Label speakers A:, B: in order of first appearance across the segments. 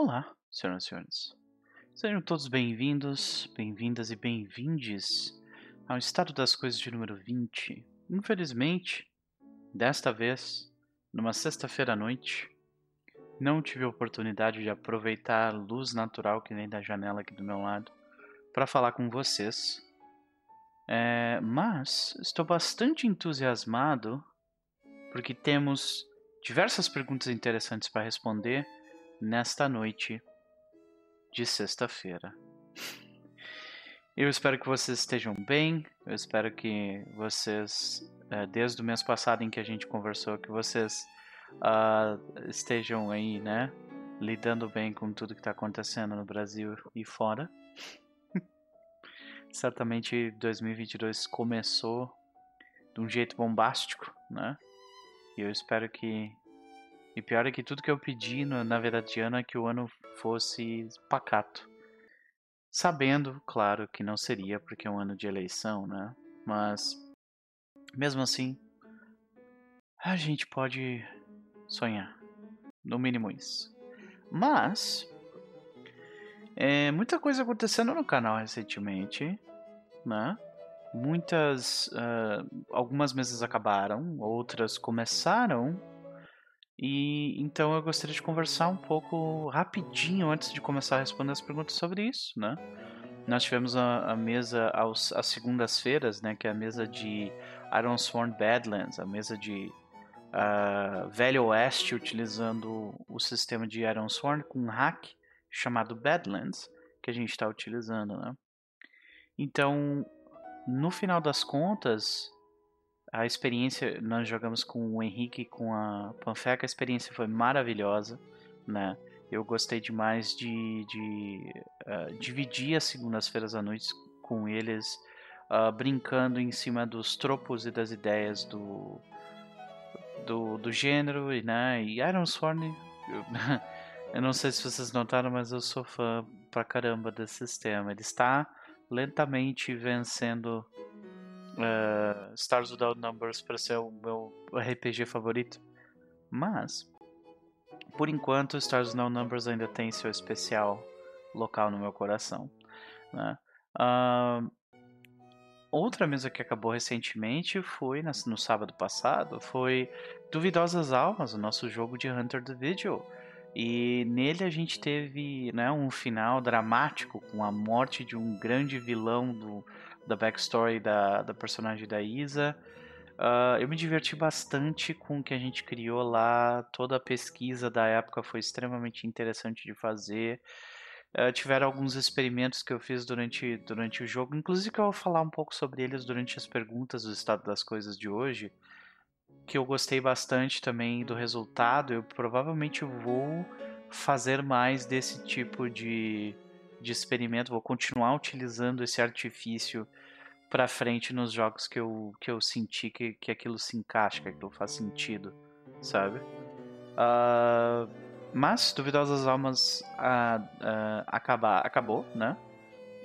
A: Olá, senhoras e senhores. Sejam todos bem-vindos, bem-vindas e bem-vindes ao estado das coisas de número 20. Infelizmente, desta vez, numa sexta-feira à noite, não tive a oportunidade de aproveitar a luz natural que vem da janela aqui do meu lado para falar com vocês. É, mas estou bastante entusiasmado porque temos diversas perguntas interessantes para responder nesta noite de sexta-feira. Eu espero que vocês estejam bem. Eu espero que vocês, eh, desde o mês passado em que a gente conversou, que vocês uh, estejam aí, né, lidando bem com tudo que está acontecendo no Brasil e fora. Certamente 2022 começou de um jeito bombástico, né? E eu espero que e pior é que tudo que eu pedi na verdade ano é que o ano fosse pacato. Sabendo, claro, que não seria porque é um ano de eleição, né? Mas mesmo assim, a gente pode sonhar. No mínimo isso. Mas é, muita coisa acontecendo no canal recentemente, né? Muitas, uh, algumas mesas acabaram, outras começaram e então eu gostaria de conversar um pouco rapidinho antes de começar a responder as perguntas sobre isso, né? Nós tivemos a, a mesa aos, às segundas-feiras, né? Que é a mesa de Ironsworn Badlands, a mesa de uh, Velho Oeste utilizando o sistema de Ironsworn com um hack chamado Badlands que a gente está utilizando, né? Então, no final das contas, a experiência, nós jogamos com o Henrique com a Panfeca, a experiência foi maravilhosa, né? Eu gostei demais de, de uh, dividir as segundas-feiras à noite com eles, uh, brincando em cima dos tropos e das ideias do, do, do gênero, né? E Iron Sworn, eu, eu não sei se vocês notaram, mas eu sou fã pra caramba desse sistema. Ele está lentamente vencendo uh, Stars Without Numbers para ser o meu RPG favorito. Mas, por enquanto, Stars Without Numbers ainda tem seu especial local no meu coração. Né? Uh, outra mesa que acabou recentemente foi no sábado passado foi Duvidosas Almas, o nosso jogo de Hunter the Vigil. E nele a gente teve né, um final dramático com a morte de um grande vilão do, da backstory da, da personagem da Isa. Uh, eu me diverti bastante com o que a gente criou lá. Toda a pesquisa da época foi extremamente interessante de fazer. Uh, tiveram alguns experimentos que eu fiz durante, durante o jogo, inclusive que eu vou falar um pouco sobre eles durante as perguntas do estado das coisas de hoje, que eu gostei bastante também do resultado. Eu provavelmente vou fazer mais desse tipo de, de experimento, vou continuar utilizando esse artifício para frente nos jogos que eu, que eu senti que, que aquilo se encaixa, que aquilo faz sentido, sabe? Uh, mas Duvidosas Almas uh, uh, acabar, acabou, né?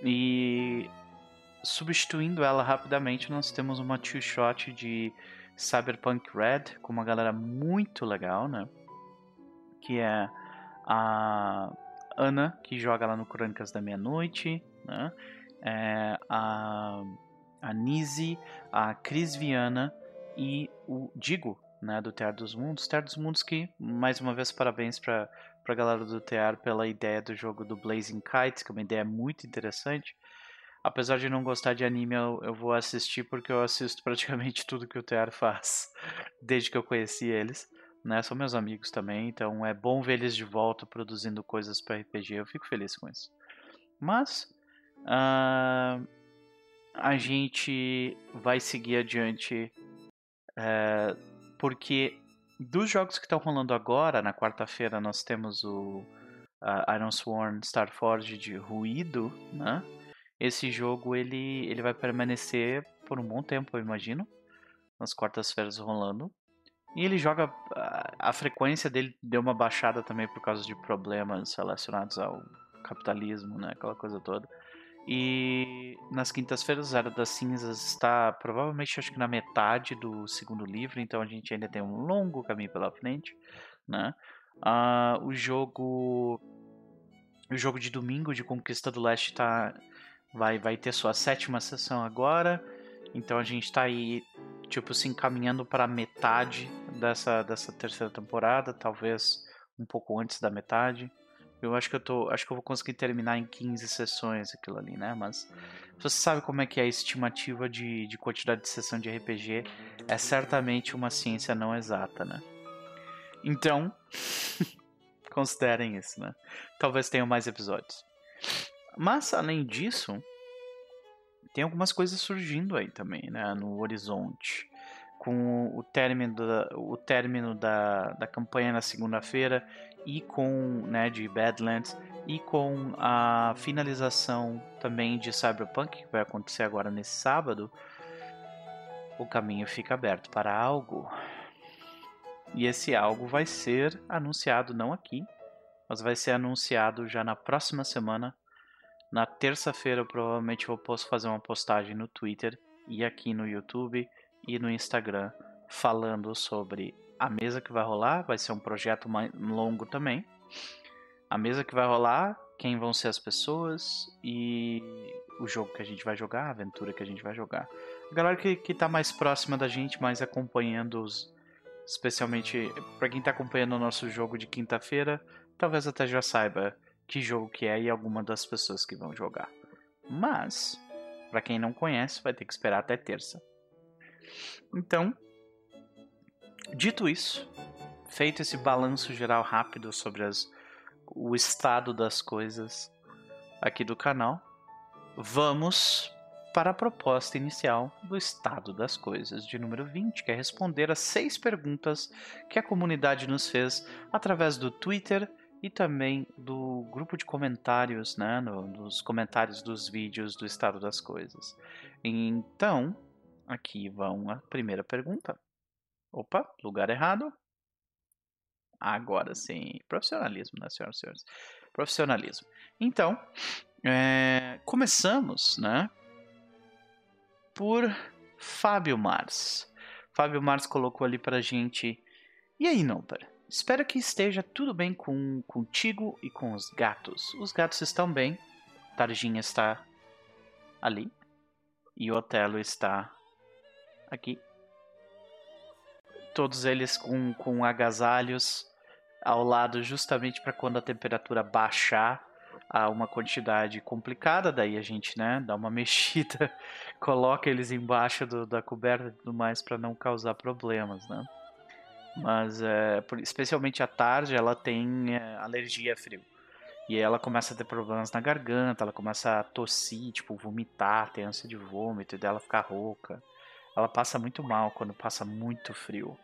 A: E substituindo ela rapidamente, nós temos uma two-shot de Cyberpunk Red com uma galera muito legal, né? Que é a Ana, que joga lá no Crônicas da Meia-Noite, né? É a, a Nise, a Cris Viana e o Digo, né, do Teatro dos Mundos. Teatro dos Mundos que, mais uma vez, parabéns para a galera do Teatro pela ideia do jogo do Blazing Kites, que é uma ideia muito interessante. Apesar de não gostar de anime, eu, eu vou assistir porque eu assisto praticamente tudo que o Teatro faz, desde que eu conheci eles né? São meus amigos também, então é bom ver eles de volta produzindo coisas para RPG. Eu fico feliz com isso. Mas uh, a gente vai seguir adiante uh, porque dos jogos que estão rolando agora, na quarta-feira nós temos o uh, Iron Sworn Starforge de Ruído, né? Esse jogo ele, ele vai permanecer por um bom tempo, eu imagino, nas quartas-feiras rolando. E ele joga. A frequência dele deu uma baixada também por causa de problemas relacionados ao capitalismo, né? Aquela coisa toda. E nas quintas-feiras, Era das Cinzas está provavelmente acho que na metade do segundo livro, então a gente ainda tem um longo caminho pela frente, né? Uh, o jogo o jogo de domingo de Conquista do Leste tá, vai, vai ter sua sétima sessão agora. Então a gente tá aí, tipo, se encaminhando para metade dessa, dessa terceira temporada, talvez um pouco antes da metade. Eu acho que eu tô. Acho que eu vou conseguir terminar em 15 sessões aquilo ali, né? Mas você sabe como é que é a estimativa de, de quantidade de sessão de RPG. É certamente uma ciência não exata, né? Então, considerem isso, né? Talvez tenham mais episódios. Mas, além disso, tem algumas coisas surgindo aí também, né? No horizonte. Com o término da, o término da, da campanha na segunda-feira e com, né, de Badlands e com a finalização também de Cyberpunk, que vai acontecer agora nesse sábado, o caminho fica aberto para algo. E esse algo vai ser anunciado não aqui, mas vai ser anunciado já na próxima semana. Na terça-feira eu provavelmente vou posso fazer uma postagem no Twitter e aqui no YouTube e no Instagram falando sobre a mesa que vai rolar. Vai ser um projeto longo também. A mesa que vai rolar, quem vão ser as pessoas e o jogo que a gente vai jogar, a aventura que a gente vai jogar. A galera que, que tá mais próxima da gente, mais acompanhando os, especialmente para quem está acompanhando o nosso jogo de quinta-feira, talvez até já saiba que jogo que é e alguma das pessoas que vão jogar. Mas, para quem não conhece, vai ter que esperar até terça. Então, dito isso, feito esse balanço geral rápido sobre as, o estado das coisas aqui do canal, vamos para a proposta inicial do estado das coisas de número 20, que é responder as seis perguntas que a comunidade nos fez através do Twitter e também do grupo de comentários, né, no, nos comentários dos vídeos do estado das coisas. Então, aqui vão a primeira pergunta. Opa, lugar errado. Agora sim, profissionalismo, né, senhoras e senhores? Profissionalismo. Então, é, começamos, né, por Fábio Mars. Fábio Mars colocou ali pra gente. E aí, Noper? Espero que esteja tudo bem com contigo e com os gatos. Os gatos estão bem. Targinha está ali. E Otelo está aqui. Todos eles com, com agasalhos ao lado, justamente para quando a temperatura baixar a uma quantidade complicada, daí a gente, né, dá uma mexida, coloca eles embaixo do, da coberta e tudo mais para não causar problemas, né? Mas, é, especialmente à tarde, ela tem é, alergia a frio. E ela começa a ter problemas na garganta, ela começa a tossir, tipo, vomitar, ter ânsia de vômito, e dela ficar rouca. Ela passa muito mal quando passa muito frio.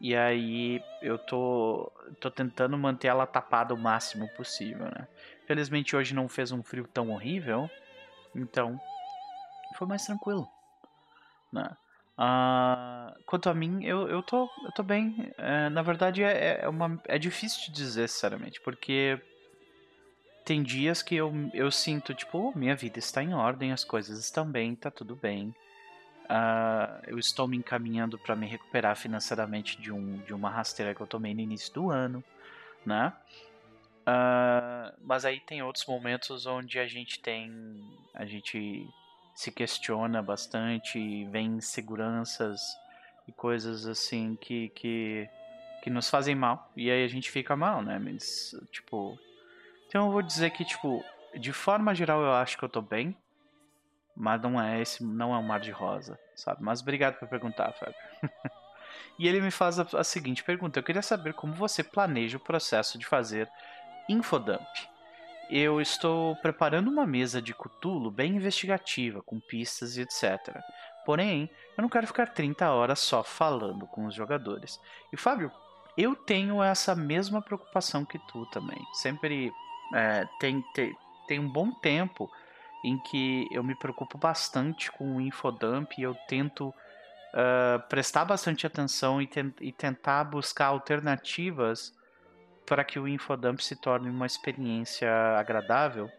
A: E aí eu tô, tô tentando manter ela tapada o máximo possível, né? Felizmente hoje não fez um frio tão horrível, então foi mais tranquilo, né? Uh, quanto a mim, eu, eu, tô, eu tô bem. É, na verdade, é, é, uma, é difícil de dizer, sinceramente, porque tem dias que eu, eu sinto, tipo, oh, minha vida está em ordem, as coisas estão bem, tá tudo bem. Uh, eu estou me encaminhando para me recuperar financeiramente de, um, de uma rasteira que eu tomei no início do ano, né? Uh, mas aí tem outros momentos onde a gente tem. A gente se questiona bastante, vem inseguranças e coisas assim que, que, que nos fazem mal. E aí a gente fica mal, né? Mas, tipo. Então eu vou dizer que, tipo, de forma geral eu acho que eu tô bem. Mas não é esse, não é um mar de rosa, sabe? Mas obrigado por perguntar, Fábio. e ele me faz a, a, seguinte pergunta: Eu queria saber como você planeja o processo de fazer infodump. Eu estou preparando uma mesa de Cthulhu bem investigativa, com pistas e etc. Porém, eu não quero ficar 30 horas só falando com os jogadores. E Fábio, eu tenho essa mesma preocupação que tu também. Sempre é, tem, tem, tem um bom tempo em que eu me preocupo bastante com o infodump e eu tento uh, prestar bastante atenção e, ten e, tentar buscar alternativas para que o infodump se torne uma experiência agradável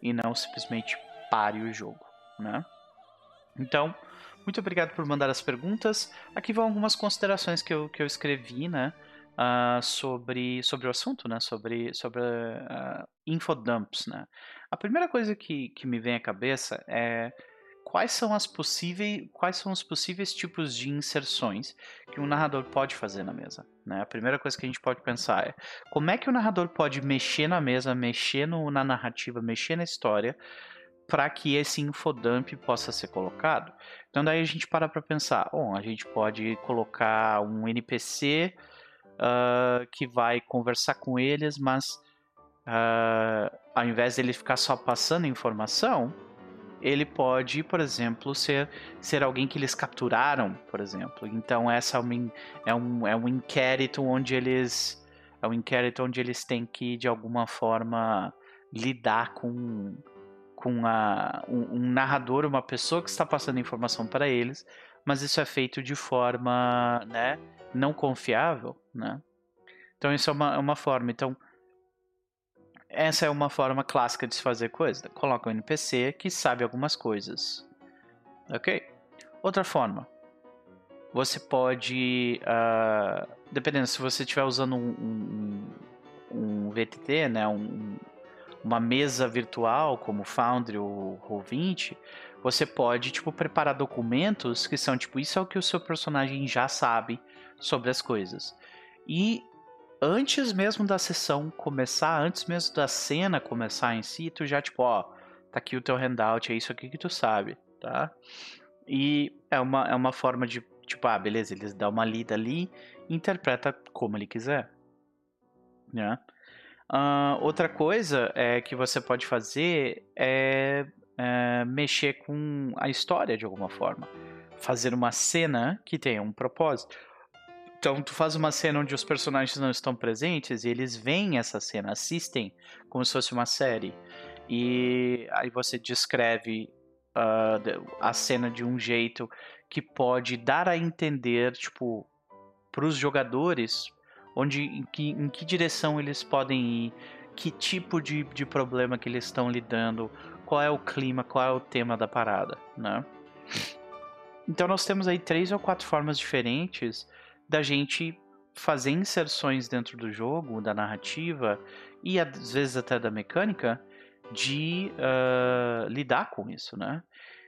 A: e não simplesmente pare o jogo, né? Então, muito obrigado por mandar as perguntas. Aqui vão algumas considerações que eu, que eu escrevi, né? Uh, sobre, sobre o assunto, né? Sobre, sobre uh, infodumps, né? A primeira coisa que, que me vem à cabeça é quais são as possíveis quais são os possíveis tipos de inserções que um narrador pode fazer na mesa né? a primeira coisa que a gente pode pensar é como é que o narrador pode mexer na mesa mexer no, na narrativa mexer na história para que esse infodump possa ser colocado então daí a gente para para pensar bom a gente pode colocar um NPC uh, que vai conversar com eles mas uh, ao invés dele ficar só passando informação ele pode, por exemplo, ser, ser alguém que eles capturaram, por exemplo. Então essa é, uma, é, um, é um inquérito onde eles é um inquérito onde eles têm que de alguma forma lidar com com a, um, um narrador, uma pessoa que está passando informação para eles, mas isso é feito de forma, né, não confiável, né? Então isso é uma, é uma forma. Então essa é uma forma clássica de se fazer coisa. Coloca um NPC que sabe algumas coisas. Ok? Outra forma. Você pode. Uh, dependendo, se você estiver usando um, um, um, VTT, né, um, uma mesa virtual como Foundry ou Roll20, você pode tipo preparar documentos que são tipo isso é o que o seu personagem já sabe sobre as coisas. E antes mesmo da sessão começar, antes mesmo da cena começar em si, tu já tipo, ó, tá aqui o teu handout, é isso aqui que tu sabe, tá? E é uma, é uma forma de, tipo, ah, beleza, eles dão uma lida ali interpreta como ele quiser, né? Uh, outra coisa é que você pode fazer é, é mexer com a história de alguma forma. Fazer uma cena que tenha um propósito. Então, tu faz uma cena onde os personagens não estão presentes e eles veem essa cena, assistem como se fosse uma série. E aí você descreve uh, a cena de um jeito que pode dar a entender, tipo, para os jogadores onde, em que, em que direção eles podem ir, que tipo de, de problema que eles estão lidando, qual é o clima, qual é o tema da parada, né? Então nós temos aí três ou quatro formas diferentes da gente fazer inserções dentro do jogo, da narrativa e às vezes até da mecânica de uh, lidar com isso, né?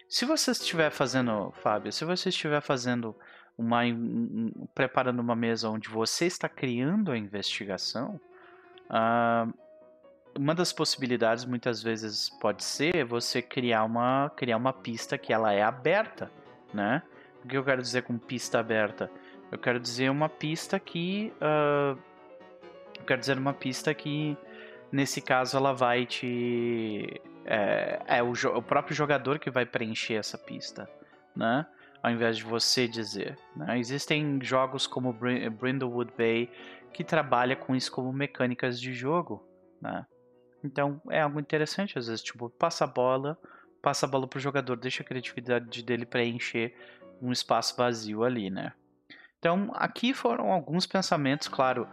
A: Se você estiver fazendo, Fábio, se você estiver fazendo uma um, preparando uma mesa onde você está criando a investigação, uh, uma das possibilidades muitas vezes pode ser você criar uma criar uma pista que ela é aberta, né? O que eu quero dizer com pista aberta? Eu quero dizer uma pista que. Uh, eu quero dizer uma pista que, nesse caso, ela vai te. É, é o, o, próprio jogador que vai preencher essa pista, né? Ao invés de você dizer. Né? Existem jogos como Brindlewood Bay que trabalha com isso como mecânicas de jogo, né? Então é algo interessante, às vezes, tipo, passa a bola, passa a bola pro jogador, deixa a criatividade dele preencher um espaço vazio ali, né? Então, aqui foram alguns pensamentos, claro.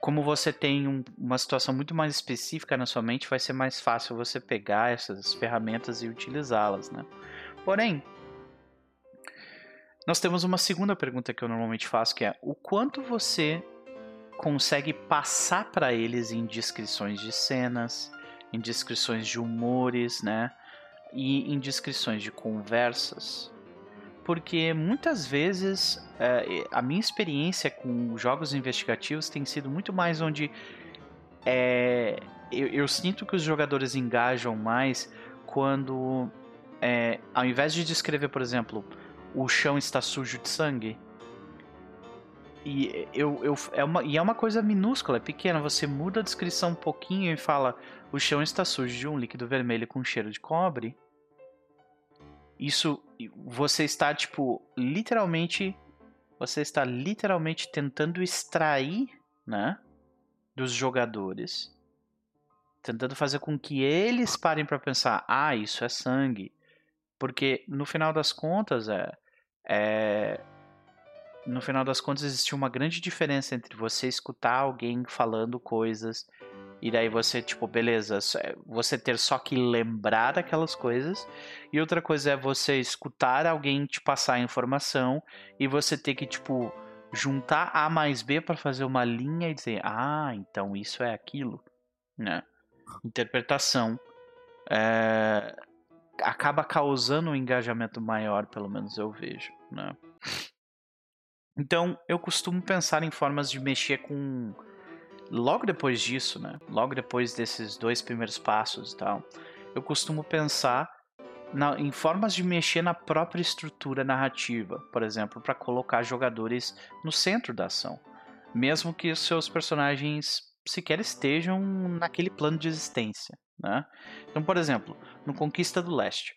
A: Como você tem um, uma situação muito mais específica na sua mente, vai ser mais fácil você pegar essas ferramentas e utilizá-las, né? Porém, nós temos uma segunda pergunta que eu normalmente faço, que é o quanto você consegue passar para eles em descrições de cenas, em descrições de humores, né? E em descrições de conversas porque muitas vezes é, a minha experiência com jogos investigativos tem sido muito mais onde é, eu, eu, sinto que os jogadores engajam mais quando, é, ao invés de descrever, por exemplo, o chão está sujo de sangue, e, eu, eu, é uma, e é uma coisa minúscula, é pequena. Você muda a descrição um pouquinho e fala: o chão está sujo de um líquido vermelho com cheiro de cobre isso você está tipo literalmente você está literalmente tentando extrair, né, dos jogadores, tentando fazer com que eles parem para pensar, ah, isso é sangue, porque no final das contas é, é no final das contas existe uma grande diferença entre você escutar alguém falando coisas e daí você, tipo, beleza, é, você ter só que lembrar daquelas coisas. E outra coisa é você escutar alguém te passar a informação e você ter que, tipo, juntar A mais B para fazer uma linha e dizer, ah, então isso é aquilo, né? Interpretação é, acaba causando um engajamento maior, pelo menos eu vejo, né? Então, eu costumo pensar em formas de mexer com logo depois disso, né? Logo depois desses dois primeiros passos e tal, eu costumo pensar na, em formas de mexer na própria estrutura narrativa, por exemplo, para colocar jogadores no centro da ação, mesmo que os seus personagens sequer estejam naquele plano de existência. Né? Então, por exemplo, no Conquista do Leste,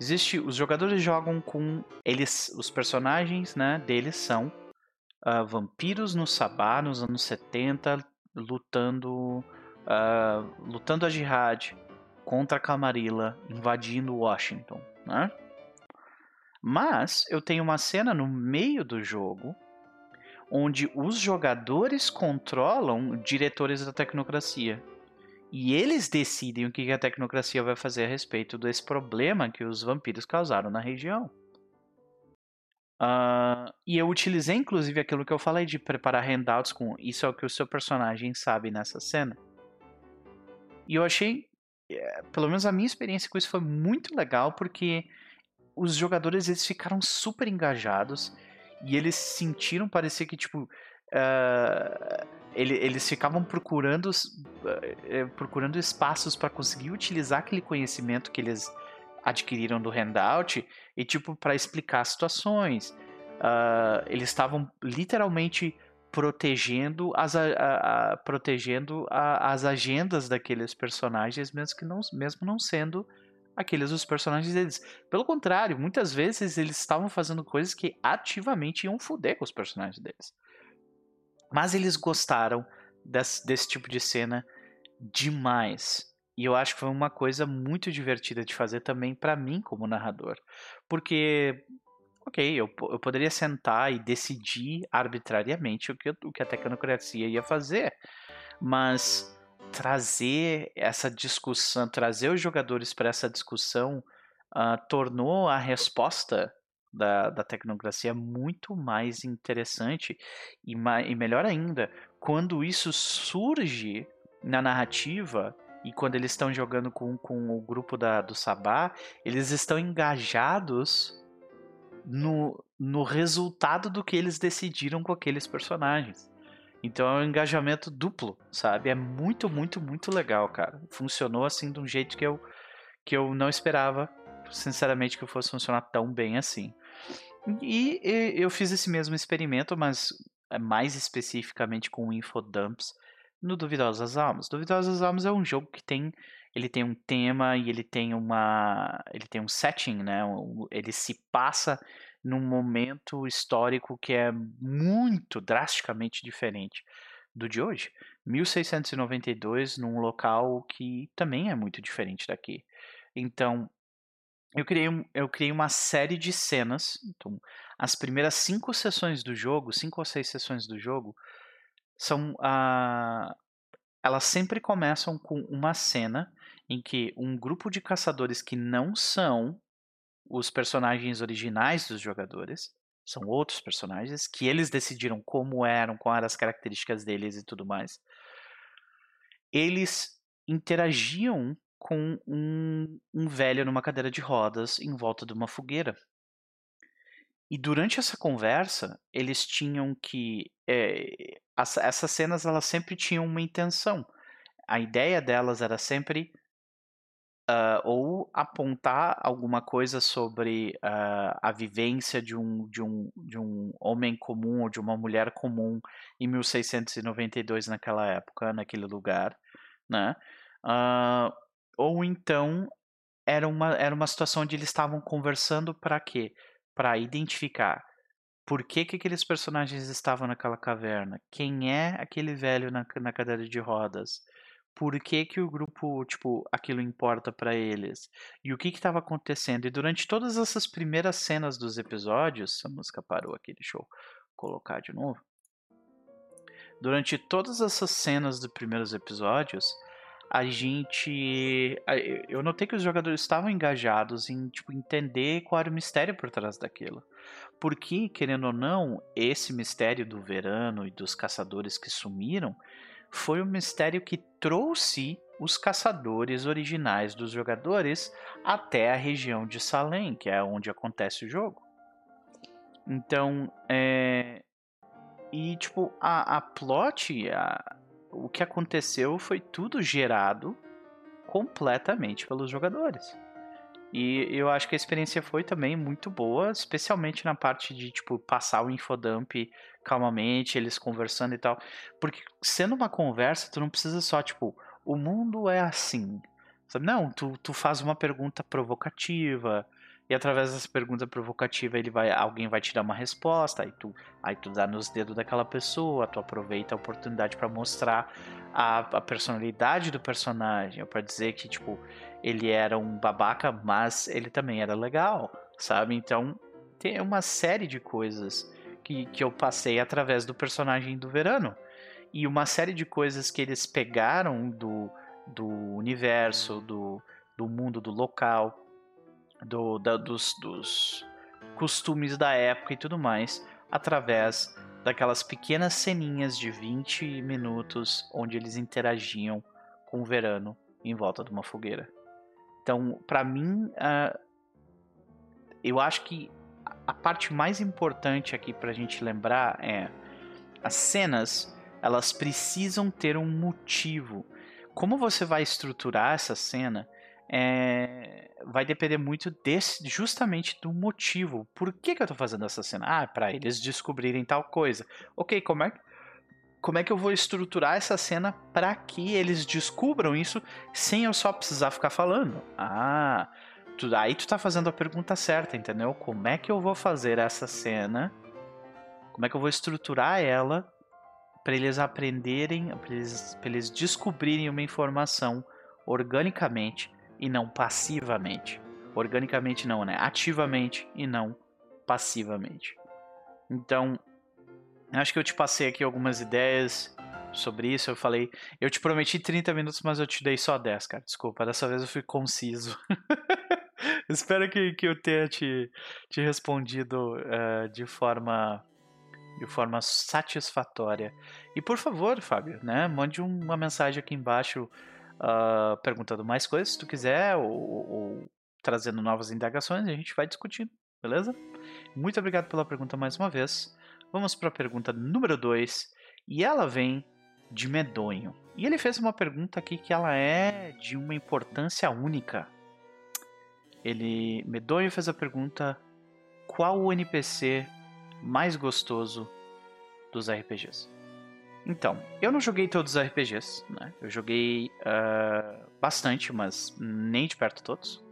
A: existe os jogadores jogam com eles, os personagens, né, deles são uh, vampiros no Sabá nos anos 70 lutando uh, lutando a jihad contra a Camarilla invadindo Washington, né? Mas eu tenho uma cena no meio do jogo onde os jogadores controlam diretores da tecnocracia. E eles decidem o que a tecnocracia vai fazer a respeito desse problema que os vampiros causaram na região. Uh, e eu utilizei inclusive aquilo que eu falei de preparar handouts com isso é o que o seu personagem sabe nessa cena. E eu achei é, pelo menos a minha experiência com isso foi muito legal porque os jogadores eles ficaram super engajados e eles sentiram parecer que tipo uh, ele, eles ficavam procurando uh, procurando espaços para conseguir utilizar aquele conhecimento que eles adquiriram do handout e tipo para explicar situações uh, eles estavam literalmente protegendo as, a, a, protegendo a, as agendas daqueles personagens, mesmo que não, mesmo não sendo aqueles os personagens deles. Pelo contrário, muitas vezes eles estavam fazendo coisas que ativamente iam foder com os personagens deles. Mas eles gostaram desse, desse tipo de cena demais. E eu acho que foi uma coisa muito divertida de fazer também para mim como narrador. Porque ok, eu, eu poderia sentar e decidir arbitrariamente o que, o que a tecnocracia ia fazer, mas trazer essa discussão, trazer os jogadores para essa discussão uh, tornou a resposta da, da tecnocracia muito mais interessante e, e melhor ainda, quando isso surge na narrativa e quando eles estão jogando com, com o grupo da, do Sabá, eles estão engajados no, no resultado do que eles decidiram com aqueles personagens. Então é um engajamento duplo, sabe? É muito, muito, muito legal, cara. Funcionou assim de um jeito que eu, que eu não esperava, sinceramente, que fosse funcionar tão bem assim. E, e eu fiz esse mesmo experimento, mas é mais especificamente com infodumps no Duvidosas Almas. Duvidosas Almas é um jogo que tem ele tem um tema e ele tem uma ele tem um setting, né? Ele se passa num momento histórico que é muito drasticamente diferente do de hoje. 1692 num local que também é muito diferente daqui. Então, eu criei, um, eu criei uma série de cenas. Então, as primeiras cinco sessões do jogo, cinco ou seis sessões do jogo, são uh, elas sempre começam com uma cena em que um grupo de caçadores que não são os personagens originais dos jogadores, são outros personagens que eles decidiram como eram, quais eram as características deles e tudo mais. Eles interagiam com um, um velho numa cadeira de rodas em volta de uma fogueira. E durante essa conversa, eles tinham que. É, as, essas cenas elas sempre tinham uma intenção. A ideia delas era sempre uh, ou apontar alguma coisa sobre uh, a vivência de um, de, um, de um homem comum ou de uma mulher comum em 1692 naquela época, naquele lugar, né? Uh, ou então era uma, era uma situação onde eles estavam conversando para quê? Para identificar por que, que aqueles personagens estavam naquela caverna, quem é aquele velho na, na cadeira de rodas, por que, que o grupo, tipo, aquilo importa para eles e o que estava acontecendo. E durante todas essas primeiras cenas dos episódios, a música parou aqui, deixa eu colocar de novo. Durante todas essas cenas dos primeiros episódios, a gente. Eu notei que os jogadores estavam engajados em tipo, entender qual era o mistério por trás daquilo. Porque, querendo ou não, esse mistério do verano e dos caçadores que sumiram foi o mistério que trouxe os caçadores originais dos jogadores até a região de Salem, que é onde acontece o jogo. Então, é... E, tipo, a, a plot, a, o que aconteceu foi tudo gerado completamente pelos jogadores. E eu acho que a experiência foi também muito boa, especialmente na parte de, tipo, passar o infodump calmamente, eles conversando e tal. Porque sendo uma conversa, tu não precisa só, tipo, o mundo é assim. Sabe? Não, tu, tu faz uma pergunta provocativa, e através dessa pergunta provocativa ele vai, alguém vai te dar uma resposta, aí tu, aí tu dá nos dedos daquela pessoa, tu aproveita a oportunidade para mostrar a, a, personalidade do personagem, para dizer que tipo ele era um babaca, mas ele também era legal, sabe? Então tem uma série de coisas que, que eu passei através do personagem do Verano e uma série de coisas que eles pegaram do, do universo, do, do mundo, do local do, da, dos, dos costumes da época e tudo mais, através daquelas pequenas ceninhas de 20 minutos onde eles interagiam com o Verano em volta de uma fogueira. Então, para mim, uh, eu acho que a parte mais importante aqui para a gente lembrar é as cenas elas precisam ter um motivo. Como você vai estruturar essa cena é, vai depender muito desse, justamente do motivo. Por que, que eu tô fazendo essa cena? Ah, para eles descobrirem tal coisa. Ok, como é, como é que eu vou estruturar essa cena para que eles descubram isso sem eu só precisar ficar falando? Ah, tu, aí tu tá fazendo a pergunta certa, entendeu? Como é que eu vou fazer essa cena? Como é que eu vou estruturar ela para eles aprenderem, para eles, eles descobrirem uma informação organicamente e não passivamente. Organicamente não, né? Ativamente e não passivamente. Então, acho que eu te passei aqui algumas ideias sobre isso. Eu falei, eu te prometi 30 minutos, mas eu te dei só 10, cara. Desculpa, dessa vez eu fui conciso. Espero que, que eu tenha te, te respondido uh, de forma de forma satisfatória. E por favor, Fábio, né, mande uma mensagem aqui embaixo uh, perguntando mais coisas, se tu quiser, ou, ou trazendo novas indagações, a gente vai discutindo, beleza? Muito obrigado pela pergunta mais uma vez. Vamos para a pergunta número 2, e ela vem de Medonho. E ele fez uma pergunta aqui que ela é de uma importância única. Ele, Medonho fez a pergunta: qual o NPC mais gostoso dos RPGs? Então, eu não joguei todos os RPGs, né? Eu joguei uh, bastante, mas nem de perto todos.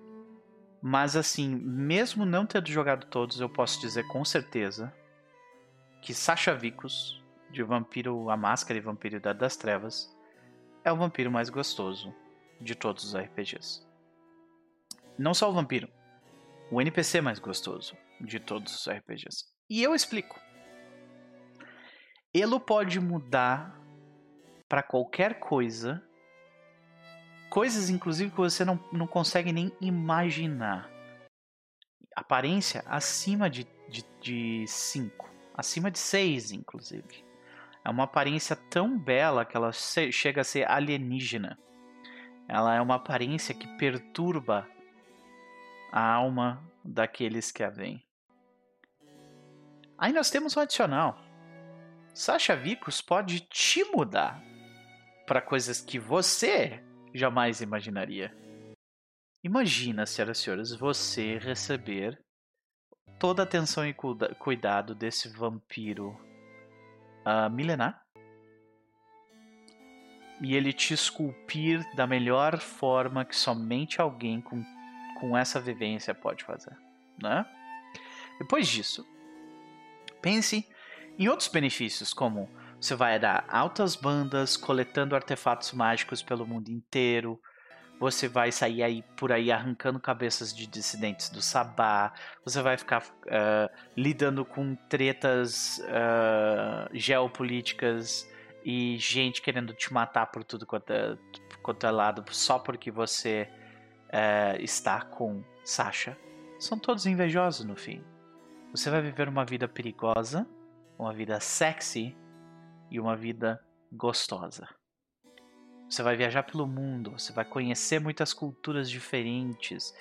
A: Mas assim, mesmo não tendo jogado todos, eu posso dizer com certeza que Sasha Vicus, de Vampiro a Máscara e Vampiro Idade das Trevas, é o vampiro mais gostoso de todos os RPGs. Não só o vampiro, o NPC mais gostoso de todos os RPGs. E eu explico. Elo pode mudar para qualquer coisa. Coisas, inclusive, que você não, não consegue nem imaginar. Aparência acima de 5. De, de cinco, acima de 6, inclusive. É uma aparência tão bela que ela chega a ser alienígena. Ela é uma aparência que perturba a alma daqueles que a veem. Aí nós temos um adicional. Sasha Vicos pode te mudar para coisas que você jamais imaginaria. Imagina, senhoras e senhores, você receber toda a atenção e cuidado desse vampiro uh, milenar e ele te esculpir da melhor forma que somente alguém com, com essa vivência pode fazer, né? Depois disso, pense em outros benefícios, como você vai dar altas bandas coletando artefatos mágicos pelo mundo inteiro. Você vai sair aí por aí arrancando cabeças de dissidentes do Sabá. Você vai ficar uh, lidando com tretas uh, geopolíticas e gente querendo te matar por tudo quanto é, quanto é lado só porque você é, está com Sasha, são todos invejosos no fim. Você vai viver uma vida perigosa, uma vida sexy e uma vida gostosa. Você vai viajar pelo mundo, você vai conhecer muitas culturas diferentes.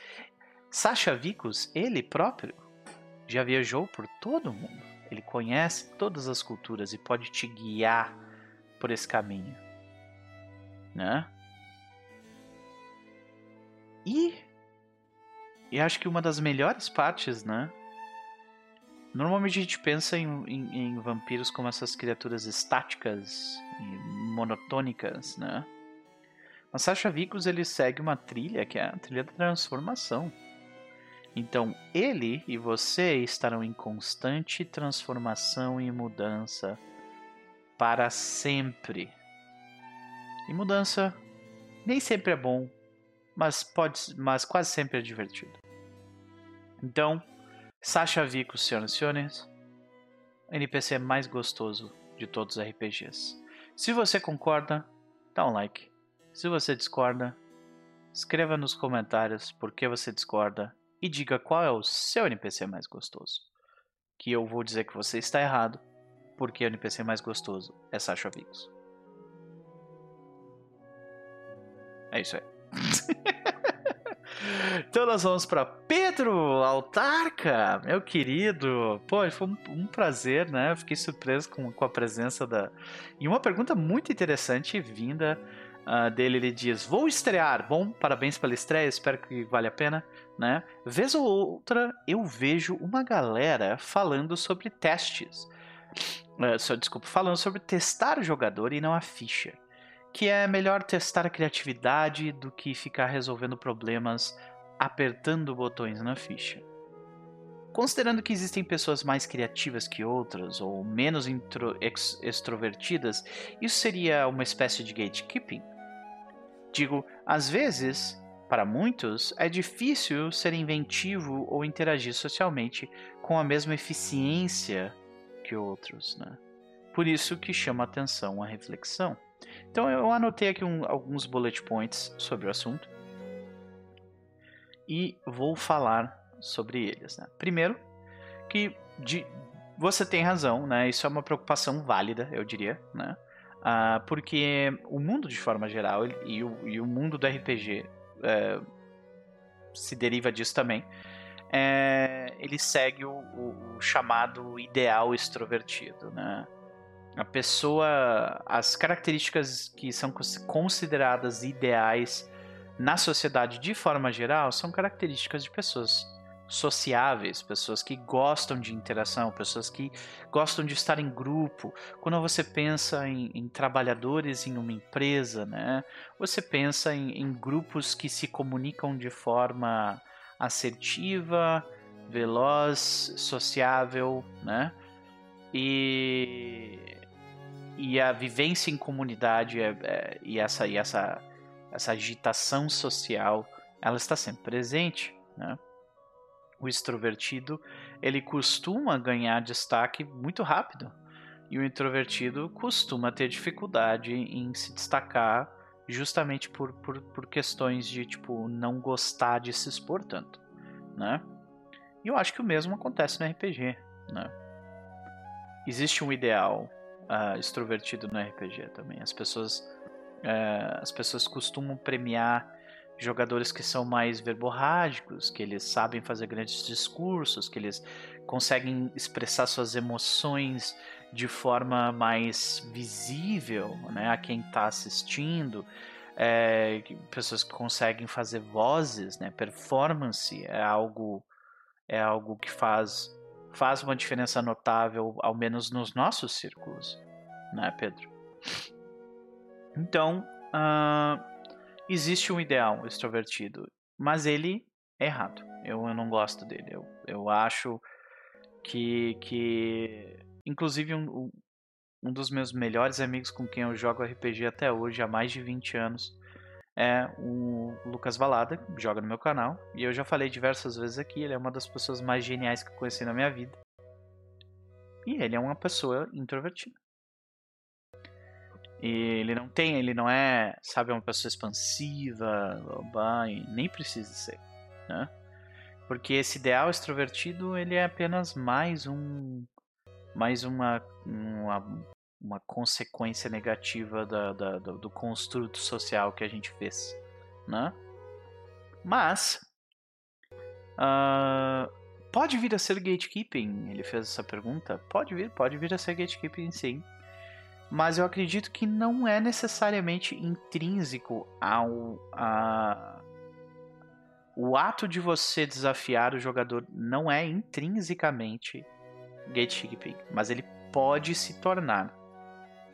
A: Sasha Vicus, ele próprio, já viajou por todo o mundo. Ele conhece todas as culturas e pode te guiar por esse caminho, né? E e acho que uma das melhores partes, né? Normalmente a gente pensa em, em, em vampiros como essas criaturas estáticas e monotônicas, né? Mas Sasha Vicus ele segue uma trilha que é a trilha da transformação. Então ele e você estarão em constante transformação e mudança para sempre. E mudança nem sempre é bom, mas pode, mas quase sempre é divertido. Então, Sasha Vicus, senhoras e senhores, NPC mais gostoso de todos os RPGs. Se você concorda, dá um like. Se você discorda, escreva nos comentários por que você discorda e diga qual é o seu NPC mais gostoso. Que eu vou dizer que você está errado, porque o NPC mais gostoso é Sasha Vicus. É isso aí. então nós vamos para Pedro Altarca, meu querido. Pô, foi um, um prazer, né? fiquei surpreso com, com a presença da. E uma pergunta muito interessante vinda uh, dele. Ele diz: Vou estrear. Bom, parabéns pela estreia, espero que vale a pena. Né? Vez ou outra eu vejo uma galera falando sobre testes. Uh, só, desculpa, falando sobre testar o jogador e não a ficha que é melhor testar a criatividade do que ficar resolvendo problemas apertando botões na ficha. Considerando que existem pessoas mais criativas que outras ou menos intro, ex, extrovertidas, isso seria uma espécie de gatekeeping? Digo, às vezes, para muitos, é difícil ser inventivo ou interagir socialmente com a mesma eficiência que outros, né? Por isso que chama atenção a reflexão. Então eu anotei aqui um, alguns bullet points sobre o assunto e vou falar sobre eles. Né? Primeiro, que de, você tem razão, né? Isso é uma preocupação válida, eu diria, né? Ah, porque o mundo de forma geral e o, e o mundo do RPG é, se deriva disso também. É, ele segue o, o, chamado ideal extrovertido, né? A pessoa, as características que são consideradas ideais na sociedade de forma geral são características de pessoas sociáveis, pessoas que gostam de interação, pessoas que gostam de estar em grupo. Quando você pensa em, em trabalhadores em uma empresa, né, você pensa em, em grupos que se comunicam de forma assertiva, veloz, sociável, né? E e a vivência em comunidade é, é, e, essa, e essa, essa agitação social, ela está sempre presente, né? O extrovertido, ele costuma ganhar destaque muito rápido. E o introvertido costuma ter dificuldade em se destacar justamente por, por, por questões de, tipo, não gostar de se expor tanto, né? E eu acho que o mesmo acontece no RPG, né? Existe um ideal uh, extrovertido no RPG também. As pessoas, uh, as pessoas costumam premiar jogadores que são mais verborrágicos, que eles sabem fazer grandes discursos, que eles conseguem expressar suas emoções de forma mais visível né, a quem está assistindo. É, pessoas que conseguem fazer vozes, né, performance é algo é algo que faz faz uma diferença notável, ao menos nos nossos círculos, né, Pedro? Então, uh, existe um ideal extrovertido, mas ele é errado. Eu, eu não gosto dele. Eu, eu acho que, que inclusive, um, um dos meus melhores amigos com quem eu jogo RPG até hoje, há mais de 20 anos, é o Lucas Valada, que joga no meu canal. E eu já falei diversas vezes aqui, ele é uma das pessoas mais geniais que eu conheci na minha vida. E ele é uma pessoa introvertida. E ele não tem, ele não é, sabe, uma pessoa expansiva, nem precisa ser, né? Porque esse ideal extrovertido, ele é apenas mais um mais uma uma, uma consequência negativa da, da, do, do construto social que a gente fez, né? Mas uh, pode vir a ser gatekeeping? Ele fez essa pergunta. Pode vir, pode vir a ser gatekeeping, sim mas eu acredito que não é necessariamente intrínseco ao a, o ato de você desafiar o jogador não é intrinsecamente gatekeeping, mas ele pode se tornar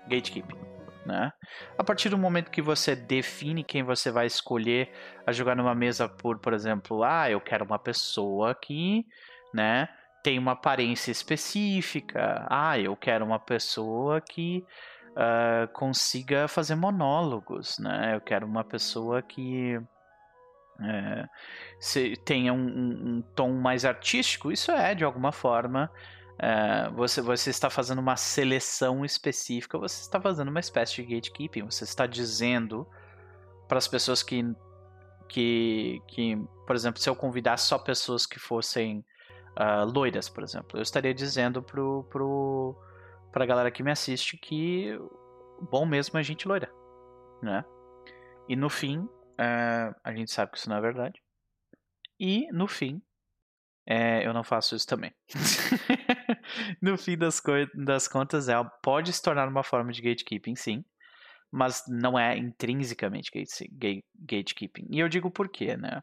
A: gatekeeping, né? A partir do momento que você define quem você vai escolher a jogar numa mesa por, por exemplo, ah, eu quero uma pessoa que, né, tem uma aparência específica. Ah, eu quero uma pessoa que uh, consiga fazer monólogos, né? Eu quero uma pessoa que é, se, tenha um, um, um, tom mais artístico. Isso é, de alguma forma, é, você, você está fazendo uma seleção específica, você está fazendo uma espécie de gatekeeping. Você está dizendo para as pessoas que, que, que, por exemplo, se eu convidasse só pessoas que fossem uh, loiras, por exemplo. Eu estaria dizendo pro, pro, galera que me assiste que bom mesmo é gente loira, né? E no fim, uh, a gente sabe que isso não é verdade. E no fim, é, eu não faço isso também. no fim das, das contas, ela pode se tornar uma forma de gatekeeping, sim mas não é intrinsecamente gate, gatekeeping. E eu digo por quê, né?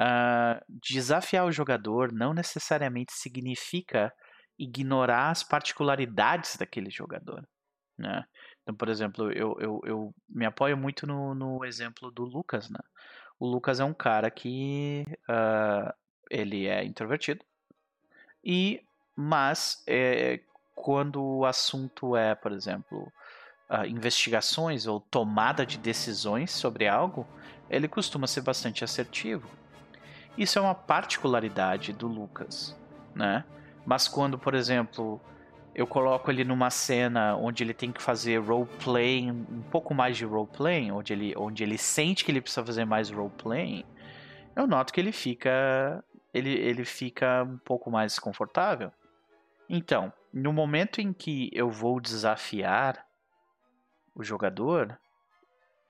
A: Uh, desafiar o jogador não necessariamente significa ignorar as particularidades daquele jogador, né? Então, por exemplo, eu, eu, eu me apoio muito no, no exemplo do Lucas, né? O Lucas é um cara que uh, ele é introvertido e mas é, quando o assunto é, por exemplo, uh, investigações ou tomada de decisões sobre algo, ele costuma ser bastante assertivo. Isso é uma particularidade do Lucas, né? Mas quando, por exemplo, eu coloco ele numa cena onde ele tem que fazer roleplay, um pouco mais de roleplay, onde ele, onde ele sente que ele precisa fazer mais roleplay, eu noto que ele fica ele, ele fica um pouco mais desconfortável. Então, no momento em que eu vou desafiar o jogador,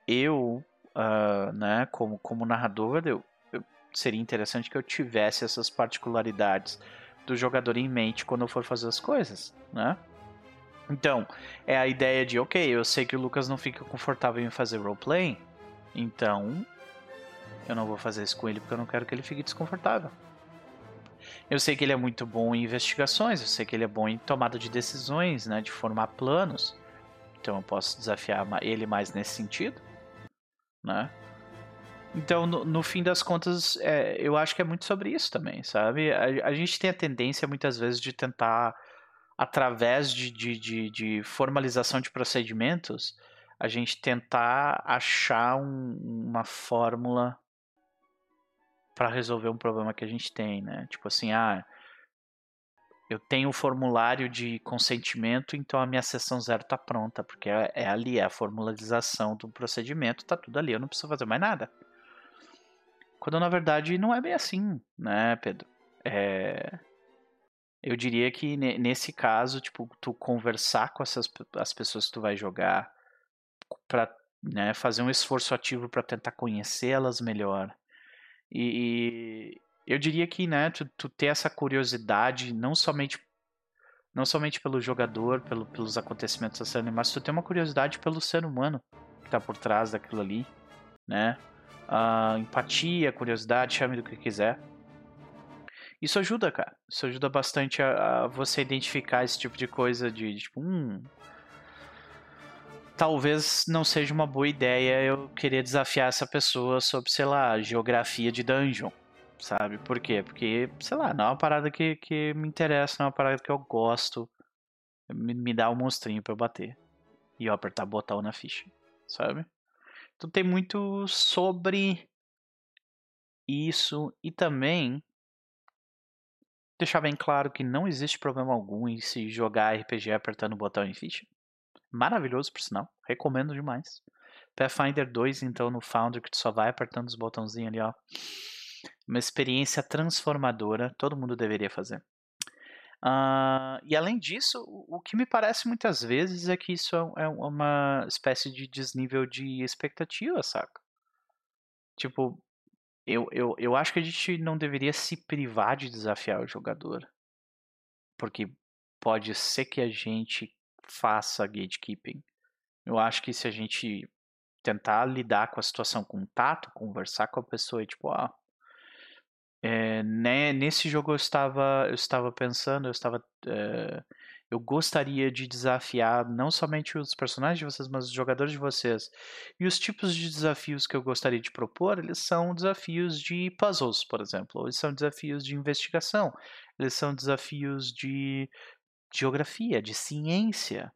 A: eu, uh, né, como, como narrador, eu, eu, seria interessante que eu tivesse essas particularidades do jogador em mente quando eu for fazer as coisas, né? Então, é a ideia de, ok, eu sei que o Lucas não fica confortável em fazer roleplay, então eu não vou fazer isso com ele porque eu não quero que ele fique desconfortável. Eu sei que ele é muito bom em investigações, eu sei que ele é bom em tomada de decisões, né, de formar planos. Então eu posso desafiar ele mais nesse sentido, né? Então, no, no fim das contas, é, eu acho que é muito sobre isso também, sabe? A, a, gente tem a tendência muitas vezes de tentar, através de, de, de, de formalização de procedimentos, a gente tentar achar um, uma fórmula para resolver um problema que a gente tem, né? Tipo assim, ah, eu tenho o formulário de consentimento, então a minha sessão zero está pronta, porque é, é, ali, é a formalização do procedimento, está tudo ali, eu não preciso fazer mais nada. Quando na verdade não é bem assim, né, Pedro? É... Eu diria que nesse caso, tipo, tu conversar com essas as pessoas que tu vai jogar para né, fazer um esforço ativo para tentar conhecê-las melhor e, eu diria que, né, tu, tu ter essa curiosidade, não somente não somente pelo jogador, pelo, pelos acontecimentos da série, mas tu tem uma curiosidade pelo ser humano que tá por trás daquilo ali, né? Uh, empatia, curiosidade, chame do que quiser. Isso ajuda, cara. Isso ajuda bastante a, a você identificar esse tipo de coisa de, de tipo, hum, talvez não seja uma boa ideia eu querer desafiar essa pessoa sobre, sei lá, geografia de dungeon sabe? Por quê? Porque, sei lá, não é uma parada que, que me interessa, não é uma parada que eu gosto. Me, me dá um monstrinho pra eu bater. E eu apertar botão na ficha, sabe? Então tem muito sobre isso e também deixar bem claro que não existe problema algum em se jogar RPG apertando botão em ficha. Maravilhoso, por sinal. Recomendo demais. Pathfinder 2, então, no Founder, que tu só vai apertando os botãozinhos ali, ó. Uma experiência transformadora. Todo mundo deveria fazer. Uh, e além disso, o, que me parece muitas vezes é que isso é, é uma espécie de desnível de expectativa, saca? Tipo, eu, eu, eu acho que a gente não deveria se privar de desafiar o jogador. Porque pode ser que a gente faça gatekeeping. Eu acho que se a gente tentar lidar com a situação com tato, conversar com a pessoa e tipo, ah, é, né, nesse jogo eu estava, eu estava pensando, eu estava, é, eu gostaria de desafiar não somente os personagens de vocês, mas os jogadores de vocês. E os tipos de desafios que eu gostaria de propor, eles são desafios de puzzles, por exemplo, eles são desafios de investigação, eles são desafios de geografia, de ciência.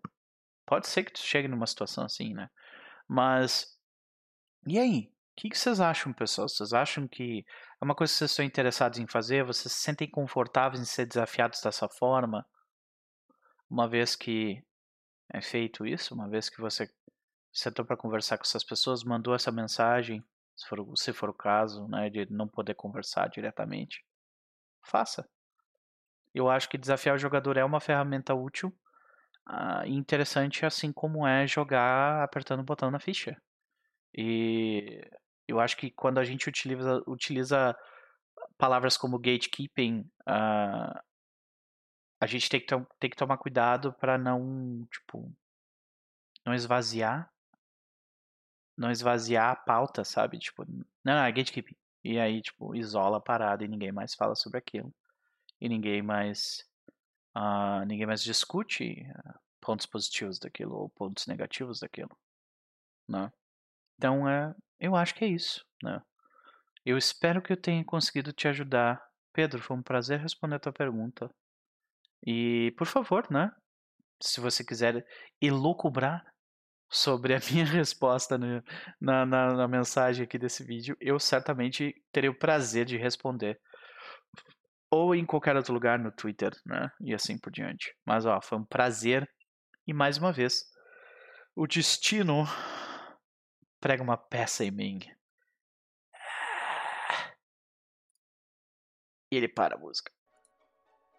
A: Pode ser que tu chegue numa situação assim, né? Mas e aí? O que, vocês acham, pessoal? Vocês acham que é uma coisa que vocês estão interessados em fazer? Vocês se sentem confortáveis em ser desafiados dessa forma? Uma vez que é feito isso, uma vez que você sentou para conversar com essas pessoas, mandou essa mensagem, se for, se for o caso, né, de não poder conversar diretamente, faça. Eu acho que desafiar o jogador é uma ferramenta útil uh, e interessante, assim como é jogar apertando o botão na ficha. E eu acho que quando a gente utiliza, utiliza palavras como gatekeeping, uh, a gente tem que, tem que tomar cuidado para não, tipo, não esvaziar, não esvaziar a pauta, sabe? Tipo, não, não, é gatekeeping. E aí, tipo, isola a parada e ninguém mais fala sobre aquilo. E ninguém mais, uh, ninguém mais discute uh, pontos positivos daquilo ou pontos negativos daquilo, né? Então, é, eu acho que é isso, né? Eu espero que eu tenha conseguido te ajudar. Pedro, foi um prazer responder a tua pergunta. E, por favor, né? Se você quiser elucubrar sobre a minha resposta no, na, na, na, mensagem aqui desse vídeo, eu certamente terei o prazer de responder. Ou em qualquer outro lugar no Twitter, né? E assim por diante. Mas, ó, foi um prazer. E mais uma vez, o destino prega uma peça em mim. E ele para a música.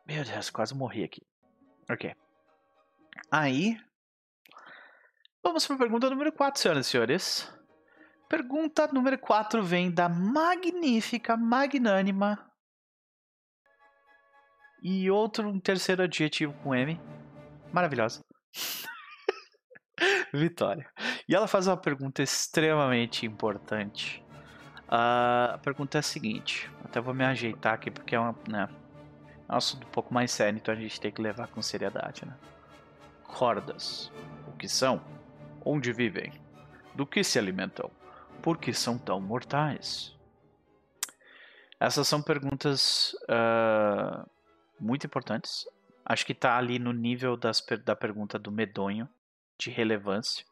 A: Meu Deus, quase morri aqui. Ok. Aí. Vamos para a pergunta número 4, senhoras e senhores. Pergunta número 4 vem da magnífica, magnânima. E outro, um terceiro adjetivo com M. Maravilhosa. Vitória. E ela faz uma pergunta extremamente importante. Uh, a pergunta é a seguinte: até vou me ajeitar aqui porque é, uma, né, é um assunto um pouco mais sério, então a gente tem que levar com seriedade. Né? Cordas: o que são? Onde vivem? Do que se alimentam? Por que são tão mortais? Essas são perguntas uh, muito importantes. Acho que está ali no nível das, da pergunta do medonho, de relevância.